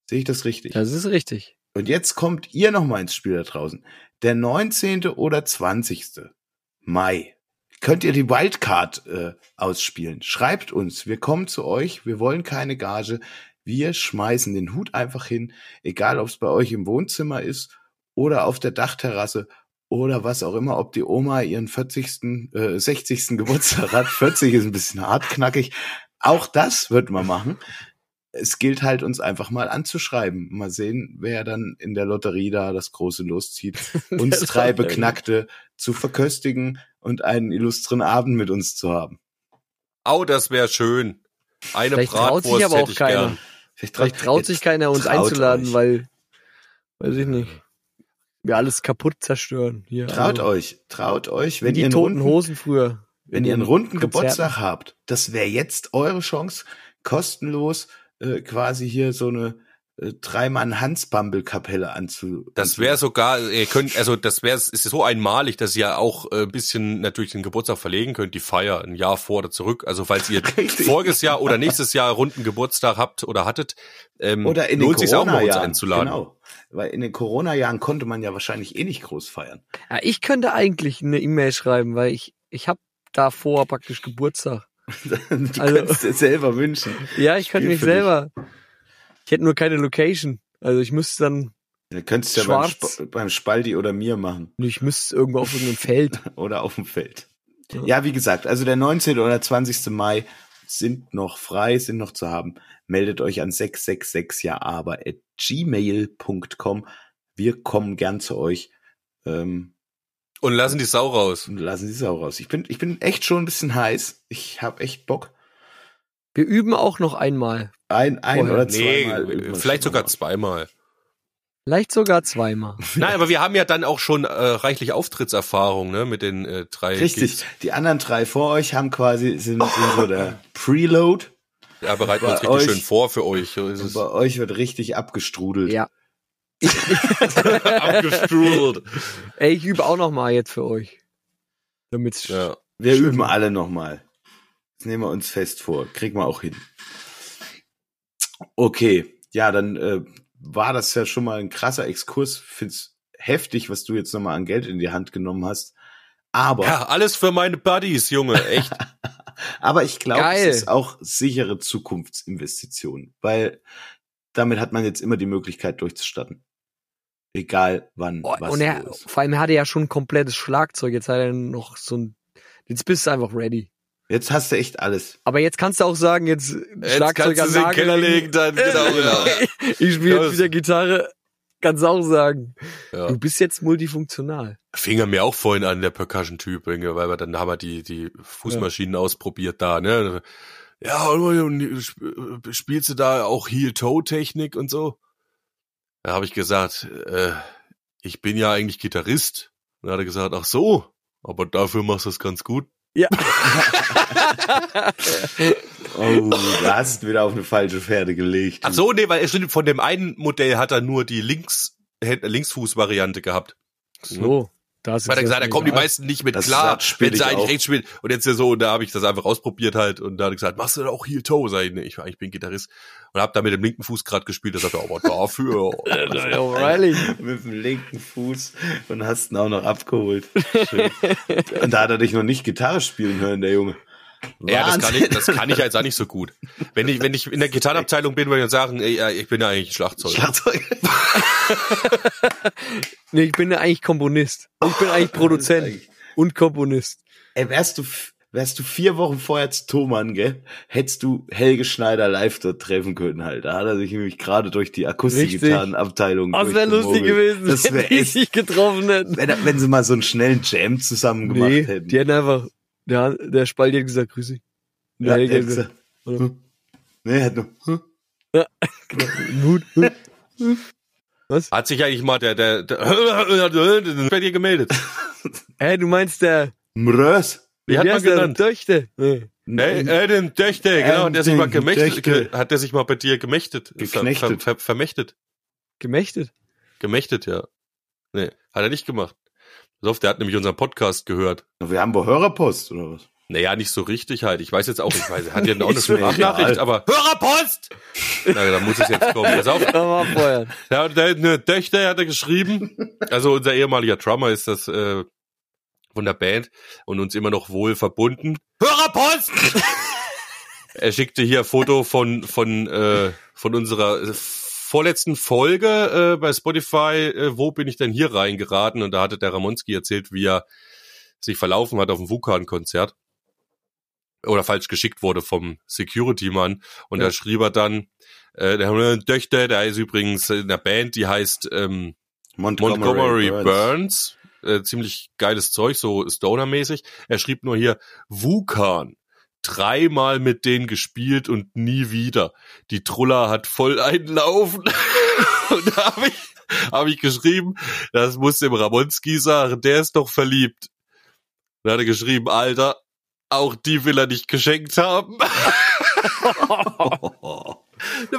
Sehe ich das richtig? Das ist richtig. Und jetzt kommt ihr noch mal ins Spiel da draußen. Der 19. oder 20. Mai könnt ihr die Wildcard äh, ausspielen. Schreibt uns, wir kommen zu euch, wir wollen keine Gage, wir schmeißen den Hut einfach hin, egal ob es bei euch im Wohnzimmer ist oder auf der Dachterrasse oder was auch immer, ob die Oma ihren 40., äh, 60. Geburtstag hat. 40 ist ein bisschen hartknackig. Auch das wird man machen es gilt halt, uns einfach mal anzuschreiben. Mal sehen, wer dann in der Lotterie da das große loszieht, uns drei. Beknackte zu verköstigen und einen illustren Abend mit uns zu haben. Au, das wäre schön. Eine Vielleicht traut sich Bratwurst aber auch keiner. gern. Vielleicht traut sich keiner, uns einzuladen, euch. weil, weiß ich nicht, wir alles kaputt zerstören. Hier, Traut also, euch, traut euch, wenn die ihr einen toten runden, Hosen früher. wenn ihr einen In runden Konzerten. Geburtstag habt, das wäre jetzt eure Chance, kostenlos äh, quasi hier so eine äh, Dreimann-Hans-Bumble-Kapelle anzu. Das wäre sogar, ihr könnt, also das wäre, ist so einmalig, dass ihr auch äh, ein bisschen natürlich den Geburtstag verlegen könnt, die Feier ein Jahr vor oder zurück. Also falls ihr Richtig. voriges Jahr oder nächstes Jahr runden Geburtstag habt oder hattet, ähm, Oder in den lohnt sich auch mal uns einzuladen. Genau. Weil in den Corona-Jahren konnte man ja wahrscheinlich eh nicht groß feiern. Ja, ich könnte eigentlich eine E-Mail schreiben, weil ich, ich habe davor praktisch Geburtstag. du Also- kannst dir selber wünschen. Ja, ich könnte mich für dich. selber. Ich hätte nur keine Location. Also ich müsste dann, Du könntest ja beim. Sp beim Spaldi oder mir machen. ich müsste irgendwo auf irgendeinem Feld. Oder auf dem Feld. ja, wie gesagt, also der 19. oder 20. Mai sind noch frei, sind noch zu haben. Meldet euch an 666 ja aber at gmail.com. Wir kommen gern zu euch. Ähm, Und lassen die Sau raus. und lassen die Sau raus. Ich bin, ich bin echt schon ein bisschen heiß. Ich habe echt Bock. Wir üben auch noch einmal. Ein, ein Vorher. oder Nee, zweimal. wir vielleicht sogar noch. zweimal. Vielleicht sogar zweimal. Nein, aber wir haben ja dann auch schon äh, reichlich Auftrittserfahrung, ne, mit den äh, drei Richtig. Gigs. Die anderen drei vor euch haben quasi, sind, sind so der Preload. Ja, bereiten wir uns richtig euch- schön vor für euch. So ist Und es. bei euch wird richtig abgestrudelt. Ja. Abgestrudelt. Ey, ich übe auch noch mal jetzt für euch. Damit's Ja. Wir Schön. üben alle nochmal. Das nehmen wir uns fest vor. Kriegen wir auch hin. Okay, ja, dann äh, war das ja schon mal ein krasser Exkurs. Find's heftig, was du jetzt nochmal an Geld in die Hand genommen hast. Aber, ja, alles für meine Buddies, Junge, echt. aber ich glaube, es ist auch sichere Zukunftsinvestition, weil damit hat man jetzt immer die Möglichkeit durchzustatten. Egal wann Oh, was und er, ist. vor allem er hatte ja schon ein komplettes Schlagzeug. Jetzt hat er noch so ein. Jetzt bist du einfach ready. Jetzt hast du echt alles. Aber jetzt kannst du auch sagen, jetzt, Jetzt kannst du den Keller legen, dann genau, genau. ich spiele Ja, jetzt wieder Gitarre. Kannst du auch sagen. Ja. Du bist jetzt multifunktional. Fing er mir auch vorhin an, der Percussion-Typ, weil wir dann haben wir die, die Fußmaschinen ausprobiert da, ne? Ja, und sp- spielst du da auch Heel-Toe-Technik und so? Da habe ich gesagt, äh, ich bin ja eigentlich Gitarrist. Und dann hat er gesagt, ach so, aber dafür machst du es ganz gut. Ja. Oh, du hast wieder auf eine falsche Pferde gelegt. Ach so, nee, weil von dem einen Modell hat er nur die Links, Linksfuß-Variante gehabt. so. Das ist Weil er gesagt, da kommen die meisten nicht mit Das klar, wenn sie ich eigentlich auch. rechts spielen. Und jetzt ja so, und da habe ich das einfach ausprobiert halt und da hat er gesagt, machst du da auch Heel Toe? Sag ich, nee, ich, ich bin Gitarrist. Und hab da mit dem linken Fuß gerade gespielt, da sagt er, aber dafür. O'Reilly. mit dem linken Fuß und hast ihn auch noch abgeholt. Schön. und da hat er dich noch nicht Gitarre spielen hören, der Junge. Ja, das kann Wahnsinn. ich, das kann ich jetzt auch nicht so gut. Wenn ich, wenn ich in der Gitarrenabteilung bin, würde ich dann sagen, ey, ja, ich bin ja eigentlich Schlagzeug. Schlagzeug. Nee, ich bin ja eigentlich Komponist. Ich bin eigentlich Produzent und Komponist. Ey, wärst du, wärst du vier Wochen vorher zu Thomann, gell, hättest du Helge Schneider live dort treffen können halt. Da hat er sich nämlich gerade durch die Akustikgitarrenabteilung Das wäre lustig gewesen, Das wenn wäre die echt, sich getroffen hätten. wenn, wenn sie mal so einen schnellen Jam zusammen gemacht Nee, hätten. die hätten einfach, der, der Spalt hat gesagt, grüß dich. Und ja, der Helge der hat gesagt, oder? nee, er hat nur, hm? Gut. Was? Hat sich eigentlich mal der, der, der, bei dir gemeldet. Hä, du meinst der, Mrös. Wie hat der man ist der genannt? Töchte. Nee. Äh, den Döchte, genau, Ähm, der sich mal gemächtet, hat der sich mal bei dir gemächtet, ver, Geknechtet. ver, ver, vermächtet, Gemächtet. gemächtet, ja. Nee, hat er nicht gemacht. Pass auf, der hat nämlich unseren Podcast gehört. Wir haben wohl Hörerpost, oder was? Naja, nicht so richtig halt. Ich weiß jetzt auch, ich weiß, er hat ja auch eine Sprachnachricht, aber Hörerpost! Na, da muss es jetzt kommen. Pass auf, Da war vorher. der, der Döchte hat er geschrieben. Also unser ehemaliger Drummer ist das äh, von der Band und uns immer noch wohl verbunden. Hörerpost! er schickte hier ein Foto von von äh, von unserer äh, vorletzten Folge äh, bei Spotify. Äh, wo bin ich denn hier reingeraten? Und da hatte der Ramonski erzählt, wie er sich verlaufen hat auf dem Vulkan-Konzert oder falsch geschickt wurde vom Security-Mann. Und Ja. da schrieb er dann, äh, der hat Töchter, der ist übrigens in der Band, die heißt ähm, Montgomery Burns. Äh, ziemlich geiles Zeug, so Stoner-mäßig. Er schrieb nur hier, Vulkan. Dreimal mit denen gespielt und nie wieder. Die Trulla hat voll einen Laufen. und da habe ich, hab ich geschrieben, das muss dem Ramonski sagen, der ist doch verliebt. Da hat er geschrieben, Alter, auch die will er nicht geschenkt haben.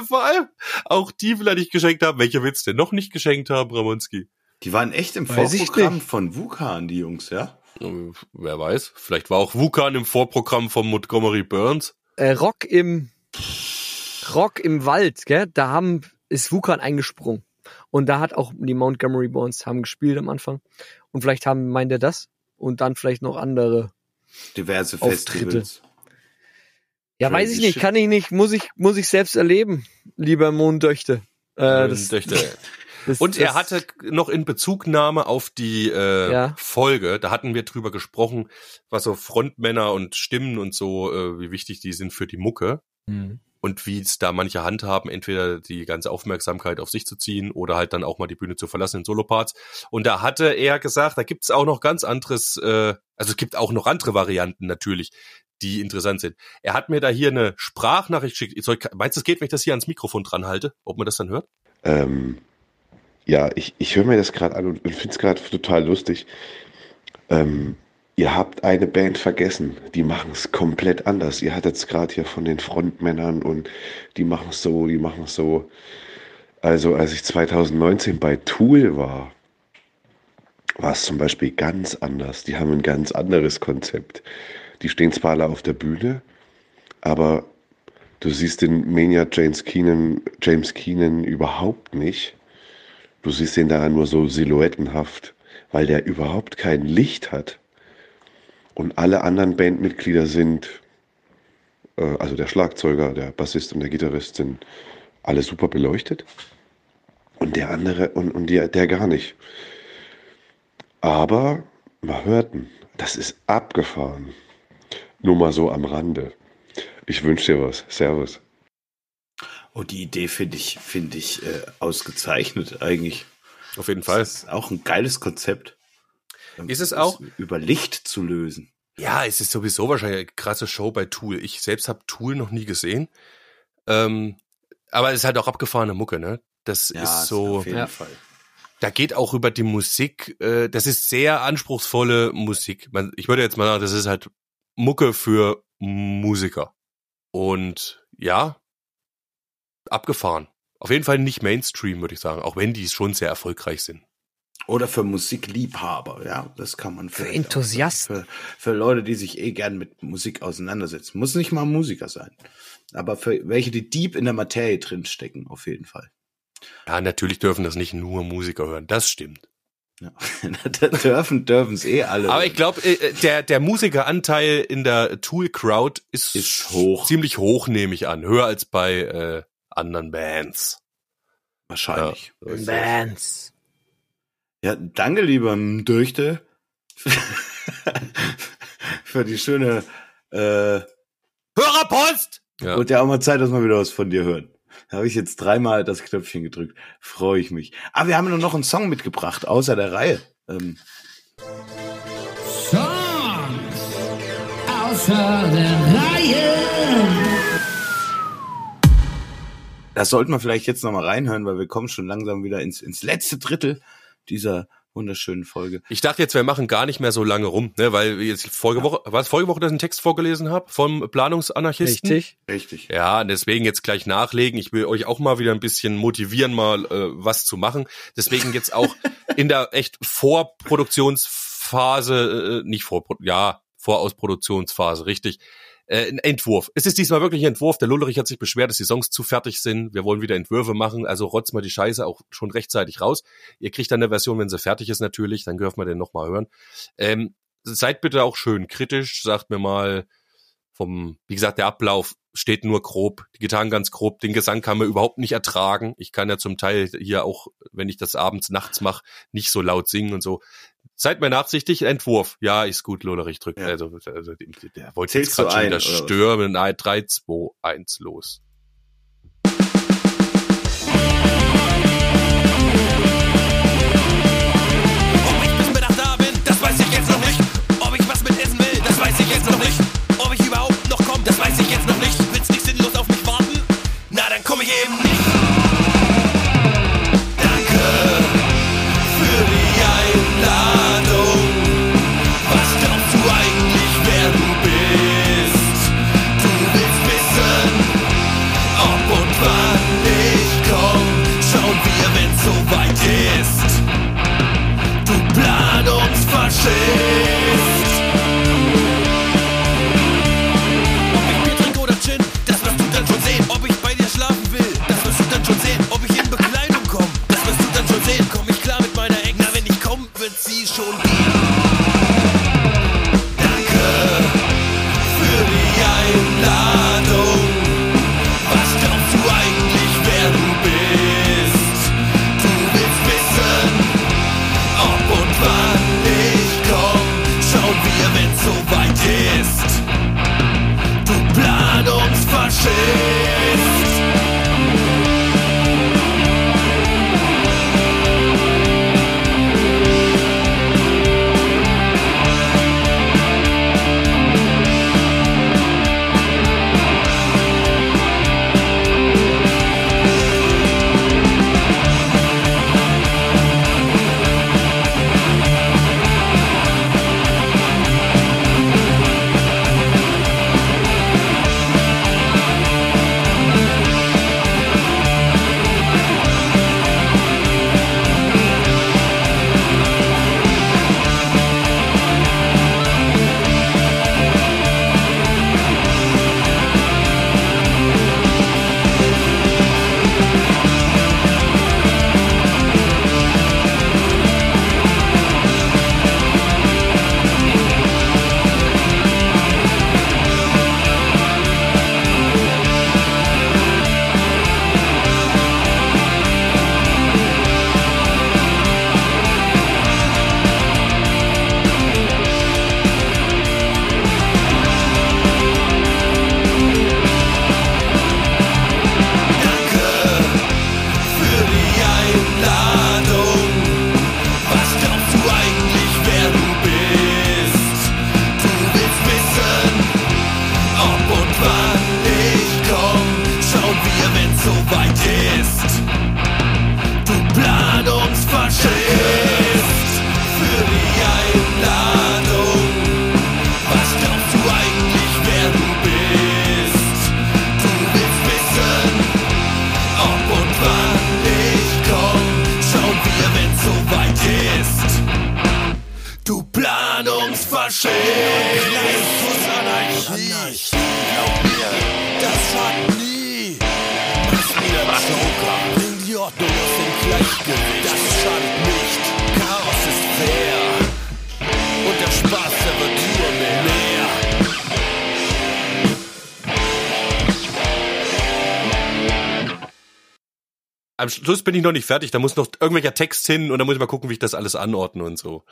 Vor allem, auch die will er nicht geschenkt haben. Welche willst du denn noch nicht geschenkt haben, Ramonski? Die waren echt im Vorprogramm von Wukan, die Jungs, ja? Äh, Wer weiß. Vielleicht war auch Wukan im Vorprogramm von Montgomery Burns. Äh, Rock im, Rock im Wald, gell? Da haben, ist Wukan eingesprungen. Und da hat auch die Montgomery Bonds haben gespielt am Anfang. Und vielleicht haben, meint er das? Und dann vielleicht noch andere. Diverse Auftritte. Festivals. Ja, Crazy weiß ich nicht, kann ich nicht, muss ich, muss ich selbst erleben, lieber Mondöchte. Äh, das. Das- Und er das- hatte noch in Bezugnahme auf die äh, Ja. Folge, da hatten wir drüber gesprochen, was so Frontmänner und Stimmen und so, äh, wie wichtig die sind für die Mucke Mhm. und wie es da manche handhaben, entweder die ganze Aufmerksamkeit auf sich zu ziehen oder halt dann auch mal die Bühne zu verlassen in Soloparts. Und da hatte er gesagt, da gibt's auch noch ganz anderes, äh, also es gibt auch noch andere Varianten natürlich, die interessant sind. Er hat mir da hier eine Sprachnachricht geschickt. Meinst du, es geht, wenn ich das hier ans Mikrofon dran halte, ob man das dann hört? Ähm, ja, ich, ich höre mir das gerade an und, finde es gerade total lustig. Ähm, ihr habt eine Band vergessen, die machen es komplett anders. Ihr hattet es gerade hier von den Frontmännern und die machen es so, die machen es so. Also als ich 2019 bei Tool war, war es zum Beispiel ganz anders. Die haben ein ganz anderes Konzept. Die stehen zwar alle auf der Bühne, aber Du siehst den Maniac James Keenan, James Keenan überhaupt nicht. Du siehst ihn da nur so silhouettenhaft, weil der überhaupt kein Licht hat. Und alle anderen Bandmitglieder sind, äh, also der Schlagzeuger, der Bassist und der Gitarrist sind alle super beleuchtet. Und der andere und, und der, der gar nicht. Aber man hört das ist abgefahren. Nur mal so am Rande. Ich wünsche dir was. Servus. Oh, die Idee finde ich, finde ich äh, ausgezeichnet eigentlich. Auf jeden Fall. Das ist auch ein geiles Konzept. Ist es auch? Über Licht zu lösen. Ja, es ist sowieso wahrscheinlich eine krasse Show bei Tool. Ich selbst habe Tool noch nie gesehen. Ähm, aber es ist halt auch abgefahrene Mucke, ne? Das ist so, auf jeden Ja. Fall. da geht auch über die Musik, äh, das ist sehr anspruchsvolle Musik. Man, ich würde jetzt mal sagen, das ist halt Mucke für Musiker. Und ja, abgefahren. Auf jeden Fall nicht Mainstream, würde ich sagen, auch wenn die schon sehr erfolgreich sind. Oder für Musikliebhaber, ja, das kann man Für Enthusiasten. Für, für Leute, die sich eh gern mit Musik auseinandersetzen. Muss nicht mal Musiker sein. Aber für welche, die deep in der Materie drinstecken, auf jeden Fall. Ja, natürlich dürfen das nicht nur Musiker hören, das stimmt. Ja. Da dürfen dürfen es eh alle. Aber ich glaube, äh, der, der Musikeranteil in der Tool-Crowd ist, Ist hoch. ziemlich hoch, nehme ich an. Höher als bei äh, anderen Bands. wahrscheinlich. Ja. Bands. Ja, danke, lieber Dürchte, für die schöne äh, Hörerpost! Ja. Und ja auch mal Zeit, dass wir wieder was von dir hören. Da habe ich jetzt dreimal das Knöpfchen gedrückt. Freue ich mich. Aber wir haben nur noch einen Song mitgebracht, außer der Reihe. Ähm, Songs außer der Reihe. Das sollten wir vielleicht jetzt nochmal reinhören, weil wir kommen schon langsam wieder ins, ins letzte Drittel dieser wunderschönen Folge. Ich dachte jetzt, wir machen gar nicht mehr so lange rum, ne, weil jetzt vorige Woche, was vorige Woche, dass ich einen Text vorgelesen habe vom Planungsanarchisten. Richtig. Richtig. Ja, deswegen jetzt gleich nachlegen. Ich will euch auch mal wieder ein bisschen motivieren, mal äh, was zu machen. Deswegen jetzt auch in der echt Vorproduktionsphase, äh, nicht vor, ja, Vorausproduktionsphase, richtig. Äh, ein Entwurf. Es ist diesmal wirklich ein Entwurf. Der Lullerich hat sich beschwert, dass die Songs zu fertig sind. Wir wollen wieder Entwürfe machen, also rotzt mal die Scheiße auch schon rechtzeitig raus. Ihr kriegt dann eine Version, wenn sie fertig ist natürlich, dann dürfen wir den nochmal hören. Ähm, seid bitte auch schön kritisch, sagt mir mal vom, wie gesagt, der Ablauf steht nur grob, die Gitarren ganz grob, den Gesang kann man überhaupt nicht ertragen. Ich kann ja zum Teil hier auch, wenn ich das abends, nachts mache, nicht so laut singen und so. Seid mir nachsichtig, Entwurf. Ja, ist gut, Lollerich drückt. Ja. Also, also, der wollte Zählst jetzt gerade schon wieder stürmen. Nein, 3, 2, 1, los. Schluss bin ich noch nicht fertig, da muss noch irgendwelcher Text hin und dann muss ich mal gucken, wie ich das alles anordne und so.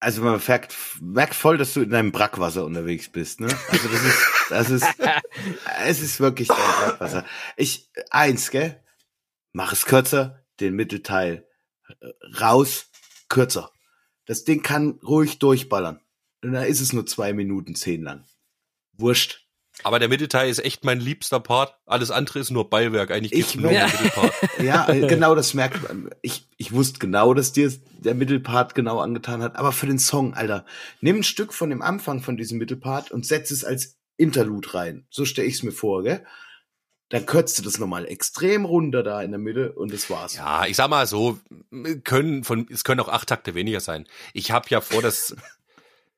Also man merkt, merkt voll, dass du in deinem Brackwasser unterwegs bist, ne? Also das ist, das ist, es ist wirklich dein Brackwasser. Ich, eins, gell? Mach es kürzer, den Mittelteil äh, raus, kürzer. Das Ding kann ruhig durchballern. Und dann ist es nur zwei Minuten zehn lang. Wurscht. Aber der Mittelteil ist echt mein liebster Part. Alles andere ist nur Beiwerk. Eigentlich geht's Ich nur um den merk- Mittelpart. Ja, äh, genau, das merkt man. Ich, ich wusste genau, dass dir der Mittelpart genau angetan hat. Aber für den Song, Alter, nimm ein Stück von dem Anfang von diesem Mittelpart und setz es als Interlude rein. So stelle ich es mir vor, gell? Dann kürzt du das nochmal extrem runter da in der Mitte und das war's. Ja, ich sag mal so, können von, es können auch acht Takte weniger sein. Ich habe ja vor, dass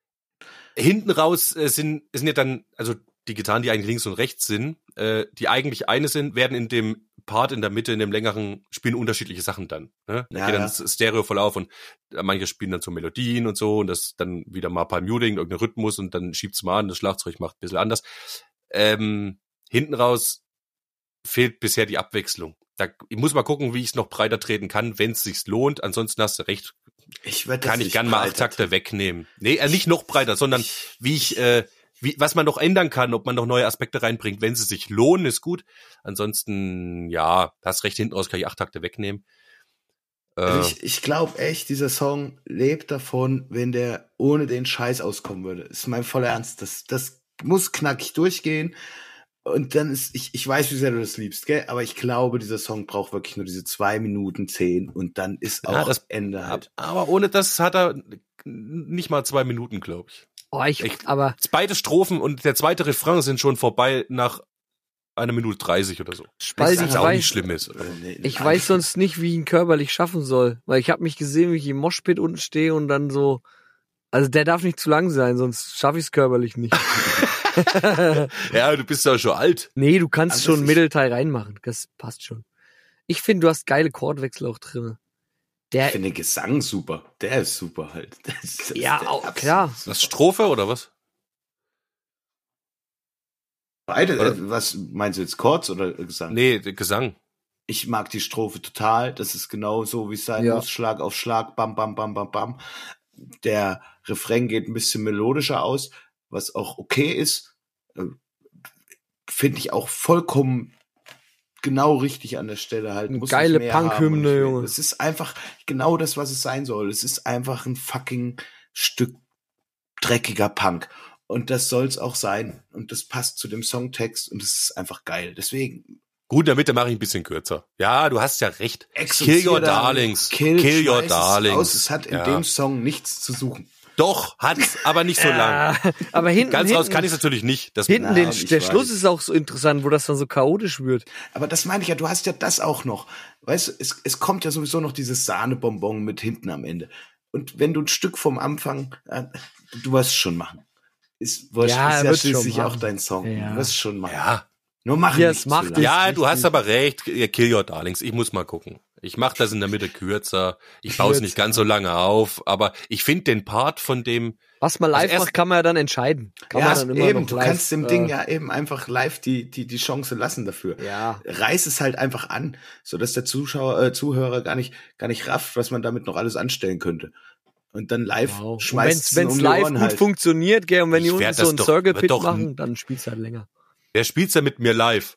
hinten raus äh, sind, sind ja dann, also die Gitarren, die eigentlich links und rechts sind, äh, die eigentlich eine sind, werden in dem Part in der Mitte, in dem längeren, spielen unterschiedliche Sachen dann. Ne? Da Ja, geht dann ja. das Stereo voll auf und äh, manche spielen dann so Melodien und so und das dann wieder mal ein paar Muting, irgendein Rhythmus und dann schiebt's mal an, das Schlagzeug macht ein bisschen anders. Ähm, hinten raus fehlt bisher die Abwechslung. Da, ich muss mal gucken, wie ich es noch breiter treten kann, wenn es sich lohnt. Ansonsten hast du recht, Ich werd kann ich nicht gern mal acht Takte wegnehmen. Nee, äh, nicht noch breiter, sondern wie ich, äh, wie, was man noch ändern kann, ob man noch neue Aspekte reinbringt. Wenn sie sich lohnen, ist gut. Ansonsten, ja, hast recht, hinten raus kann ich acht Takte wegnehmen. Äh, Also ich ich glaube echt, dieser Song lebt davon, wenn der ohne den Scheiß auskommen würde. ist mein voller Ernst. Das, das muss knackig durchgehen. Und dann ist, ich, ich weiß, wie sehr du das liebst, gell? Aber ich glaube, dieser Song braucht wirklich nur diese zwei Minuten zehn und dann ist auch Ja, das- Ende halt. aber ohne das hat er nicht mal zwei Minuten, glaube ich. Oh, ich, Echt? aber Beide Strophen und der zweite Refrain sind schon vorbei nach einer Minute 30 oder so. Spaldi, Was ich auch nicht weiß, schlimm ist. Ich weiß sonst nicht, wie ich ihn körperlich schaffen soll. Weil ich habe mich gesehen, wie ich im Moshpit unten stehe und dann so. Also der darf nicht zu lang sein, sonst schaffe ich es körperlich nicht. Ja, du bist ja schon alt. nee, du kannst Also schon Mittelteil reinmachen. Das passt schon. Ich finde, du hast geile Chordwechsel auch drinne. Der, Ich finde den Gesang super. Der ist super halt. Das ist- das ja, auch, klar. super. Was, Strophe oder was? Beide, Oder- äh, was meinst du jetzt, Chords oder Gesang? Nee, der Gesang. Ich mag die Strophe total. Das ist genau so, wie es sein Ja. muss. Schlag auf Schlag, bam, bam, bam, bam, bam. Der Refrain geht ein bisschen melodischer aus, was auch okay ist. Äh, Finde ich auch vollkommen genau richtig an der Stelle halt. Eine Muss geile Punk-Hymne. Junge. Es ist einfach genau das, was es sein soll. Es ist einfach ein fucking Stück dreckiger Punk. Und das soll's auch sein. Und das passt zu dem Songtext und es ist einfach geil. Deswegen Gut, Mitte mache ich ein bisschen kürzer. Ja, du hast ja recht. Kill your da- darlings. Kill, Kill your darlings. Raus. Es hat in Ja. dem Song nichts zu suchen. Doch, hat's, aber nicht so lang. Ah, aber hinten, Ganz hinten, raus kann ich natürlich nicht. Das, hinten Na, den, ich der weiß. Schluss ist auch so interessant, wo das dann so chaotisch wird. Aber das meine ich ja, du hast ja das auch noch. Weißt du, es, es kommt ja sowieso noch dieses Sahnebonbon mit hinten am Ende. Und wenn du ein Stück vom Anfang, äh, du wirst es schon machen. Ist, wurscht, Ja, er ist ja schließlich auch dein Song. Ja. Du wirst es schon machen. ja, Nur machen nicht es macht, ja, du hast aber recht. Ja, Kill your darlings. Ich muss mal gucken. Ich mache das in der Mitte kürzer. Ich baue es nicht ganz so lange auf, aber ich finde den Part von dem, Was man live Also erst- macht, kann man ja dann entscheiden. Kann ja, man dann immer eben, noch du live, kannst dem äh, Ding ja eben einfach live die, die, die Chance lassen dafür. Ja. reiß es halt einfach an, so dass der Zuschauer, äh, Zuhörer gar nicht, gar nicht rafft, was man damit noch alles anstellen könnte. Und dann live Wow. schmeißt Wenn es um live gut halt. funktioniert, gell, und wenn Ich die unten so doch- Circle Pit machen, dann spielt's halt länger. wer spielt's denn mit mir live?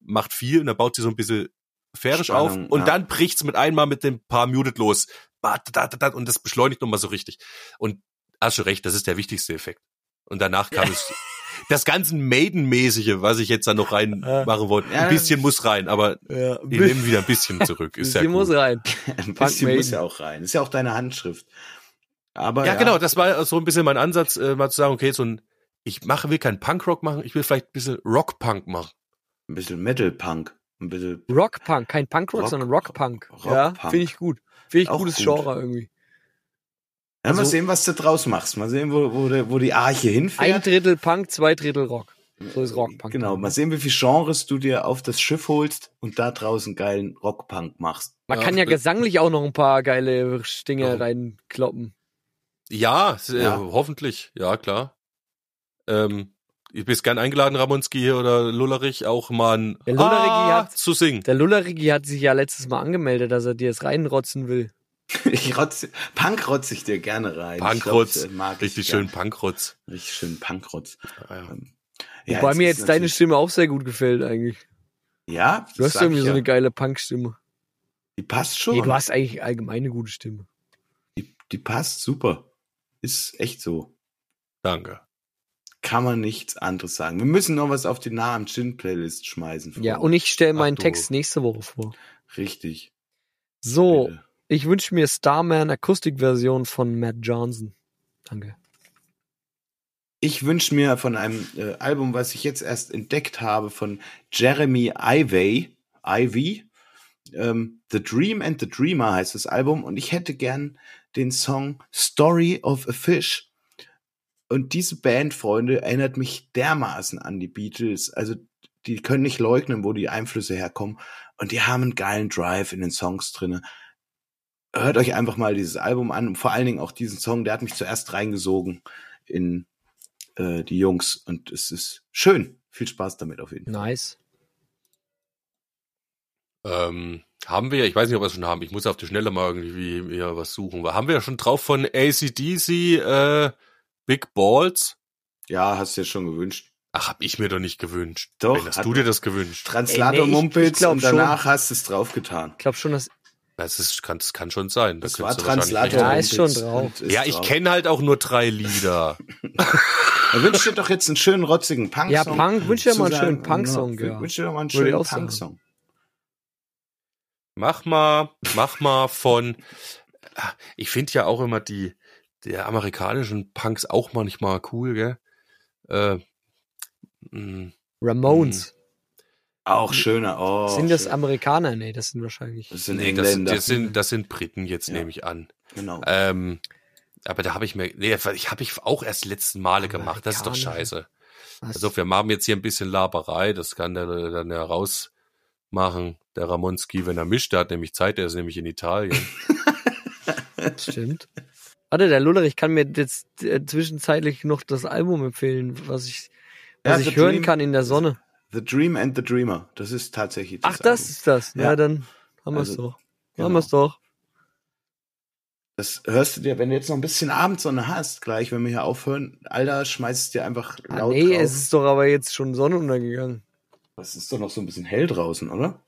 macht viel und dann baut sich so ein bisschen sphärisch auf und ja. dann bricht's mit einmal mit dem paar Muted los. Und das beschleunigt nochmal so richtig. Und hast schon recht, das ist der wichtigste Effekt. Und danach kam es das ganze Maiden-mäßige, was ich jetzt da noch reinmachen wollte. Ja. Ein bisschen muss rein, aber Ja, ich nehme wieder ein bisschen zurück. Ist ja Sie muss gut. rein. Ein bisschen muss ja auch rein. Ist ja auch deine Handschrift. Aber Ja, genau, das war so ein bisschen mein Ansatz, äh, mal zu sagen, okay, so ein, ich mache, will keinen Punkrock machen, ich will vielleicht ein bisschen Rock-Punk machen. Ein bisschen Metal-Punk. Ein bisschen Rockpunk, kein Punkrock, Rock- sondern Rockpunk. Rock- ja, finde ich gut. Finde ich Auch gutes gut. Genre irgendwie. Ja, mal Also- sehen, was du draus machst. Mal sehen, wo, wo, der, wo die Arche Ein hinfährt. Drittel Punk, zwei Drittel Rock. So ist Rockpunk. Genau, mal sehen, wie viele Genres du dir auf das Schiff holst und da draußen geilen Rockpunk machst. Man Ja, kann ja gesanglich auch noch ein paar geile Dinge Ja. reinkloppen. Ja, s- äh, Ja. hoffentlich, ja klar. Ähm, ich bist gern eingeladen, Ramonski hier oder Lullerich, auch mal ein Der Lullerich ah, hat- zu singen. Der Lullerigi hat sich ja letztes Mal angemeldet, dass er dir es reinrotzen will. Ich rotze, Punk rotze ich dir gerne rein. Ich Punkrotz, glaub, ich richtig gern. schön Punkrotz. Richtig schön Punkrotz. Ja, ja. Ja, Wobei mir jetzt deine Stimme auch sehr gut gefällt eigentlich. Ja, Du hast irgendwie ich so ja. eine geile Punk-Stimme. Die passt schon. Nee, du hast eigentlich allgemein eine gute Stimme. die, die passt super. Ist echt so. Danke. Kann man nichts anderes sagen. Wir müssen noch was auf die Nah am Chin Playlist schmeißen. Ja, und ich stelle Ach meinen du. Text nächste Woche vor. Richtig. So, Bitte. ich wünsche mir Starman Akustikversion von Matt Johnson. Danke. Ich wünsche mir von einem äh, Album, was ich jetzt erst entdeckt habe, von Jeremy Ivey, Ivy, ähm, The Dream and the Dreamer heißt das Album und ich hätte gern den Song Story of a Fish. Und diese Band, Freunde, erinnert mich dermaßen an die Beatles. Also die können nicht leugnen, wo die Einflüsse herkommen. Und die haben einen geilen Drive in den Songs drinne. Hört euch einfach mal dieses Album an und vor allen Dingen auch diesen Song, der hat mich zuerst reingesogen in äh, die Jungs und es ist schön. Viel Spaß damit auf jeden Fall. Nice. Ähm, haben wir, ich weiß nicht, ob wir es schon haben, ich muss auf die Schnelle mal irgendwie ja, was suchen. Haben wir ja schon drauf von ACDC äh, Big Balls? Ja, hast du dir schon gewünscht. Ach, hab ich mir doch nicht gewünscht. Doch, Wenn hast du dir das gewünscht? Translator Ey, nee, ich- ich Mumpitz glaub und danach hast du es draufgetan. Ich glaube schon, dass. Das ist, kann, das kann schon sein. Das Da war Translator Ja, ist schon drauf. ist. Ja, ich kenne halt auch nur drei Lieder. Er wünscht dir doch jetzt einen schönen rotzigen Punk-Song. Ja, Punk, wünsch dir mal einen schönen Punk-Song, ja. ja. Wünsch dir doch mal einen schönen. Punk-Song. Mach mal, mach mal von. Ah, Ich finde ja auch immer die der amerikanischen Punks auch manchmal cool, gell? Äh, mh, Ramones. Auch schöner. Oh, sind das schön. Amerikaner? Nee, das sind wahrscheinlich. Das sind nee, das, Engländer. das sind das sind Briten jetzt Ja. nehme ich an. genau. Ähm, aber da habe ich mir, nee, ich habe ich auch erst letzten Male gemacht. Das ist doch scheiße. Was? Also wir machen jetzt hier ein bisschen Laberei. Das kann der dann ja rausmachen. Der Ramonski, wenn er mischt, der hat nämlich Zeit. Der ist nämlich in Italien. Stimmt. Warte, der Lullerich kann mir jetzt äh, zwischenzeitlich noch das Album empfehlen, was ich, was Ja, ich hören Dream- kann in der Sonne. The Dream and the Dreamer. Das ist tatsächlich das Ach, das Album. ist das. Ja, Ja. dann haben wir es Also, doch. genau. Haben wir es doch. Das hörst du dir, wenn du jetzt noch ein bisschen Abendsonne hast, gleich, wenn wir hier aufhören, Alter, schmeißt es dir einfach Ah, laut nee, drauf. es ist doch aber jetzt schon Sonnenuntergegangen. Es ist doch noch so ein bisschen hell draußen, oder?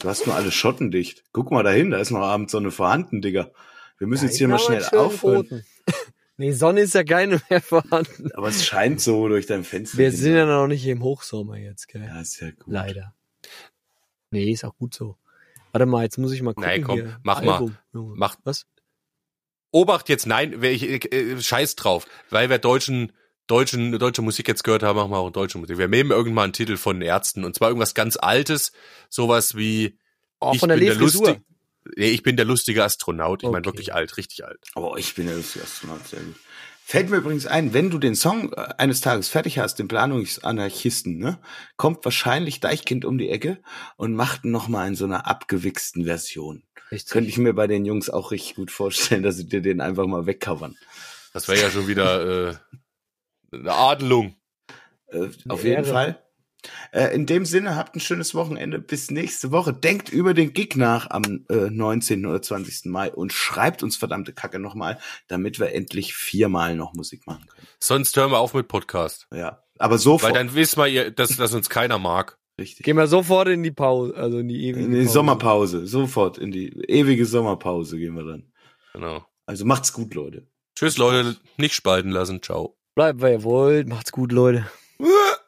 Du hast nur alle Schotten dicht. Guck mal dahin, da ist noch Abendsonne vorhanden, Digga. Wir müssen jetzt hier mal schnell aufhören. nee, Sonne ist ja keine mehr vorhanden. Aber es scheint so durch dein Fenster. Wir sind ja noch nicht im Hochsommer jetzt, gell? Ja, ist ja gut. Leider. Nee, ist auch gut so. Warte mal, jetzt muss ich mal gucken. Nein, komm, hier. mach mal. Album. Junge. Mach- Was? Obacht jetzt, nein, wer ich, äh, scheiß drauf, weil wir deutschen, deutschen, deutsche Musik jetzt gehört haben, machen wir auch deutsche Musik. Wir nehmen irgendwann einen Titel von Ärzten und zwar irgendwas ganz Altes, sowas wie Oh, ich von der bin der lustig, nee, ich bin der lustige Astronaut. Ich meine Okay. wirklich alt, richtig alt. Aber ich bin ja lustig Astronaut, sehr gut. Fällt mir übrigens ein, wenn du den Song äh, eines Tages fertig hast, den Planungsanarchisten, ne, kommt wahrscheinlich Deichkind um die Ecke und macht noch mal in so einer abgewichsten Version. Richtig. Könnte ich mir bei den Jungs auch richtig gut vorstellen, dass sie dir den einfach mal wegcovern. Das wäre ja schon wieder äh, eine Adelung. Äh, auf Ehre. jeden Fall. Äh, in dem Sinne, habt ein schönes Wochenende. Bis nächste Woche. Denkt über den Gig nach am äh, 19. oder 20. Mai und schreibt uns verdammte Kacke nochmal, damit wir endlich viermal noch Musik machen können. Sonst hören wir auf mit Podcast. Ja, aber sofort. Weil dann wissen wir, ihr, dass, dass uns keiner mag. Richtig. Gehen wir sofort in die Pause, also in die ewige In die Pause. Sommerpause, sofort in die ewige Sommerpause gehen wir dann. Genau. Also macht's gut, Leute. Tschüss, Leute. Nicht spalten lassen. Ciao. Bleibt, wer ihr wollt. Macht's gut, Leute.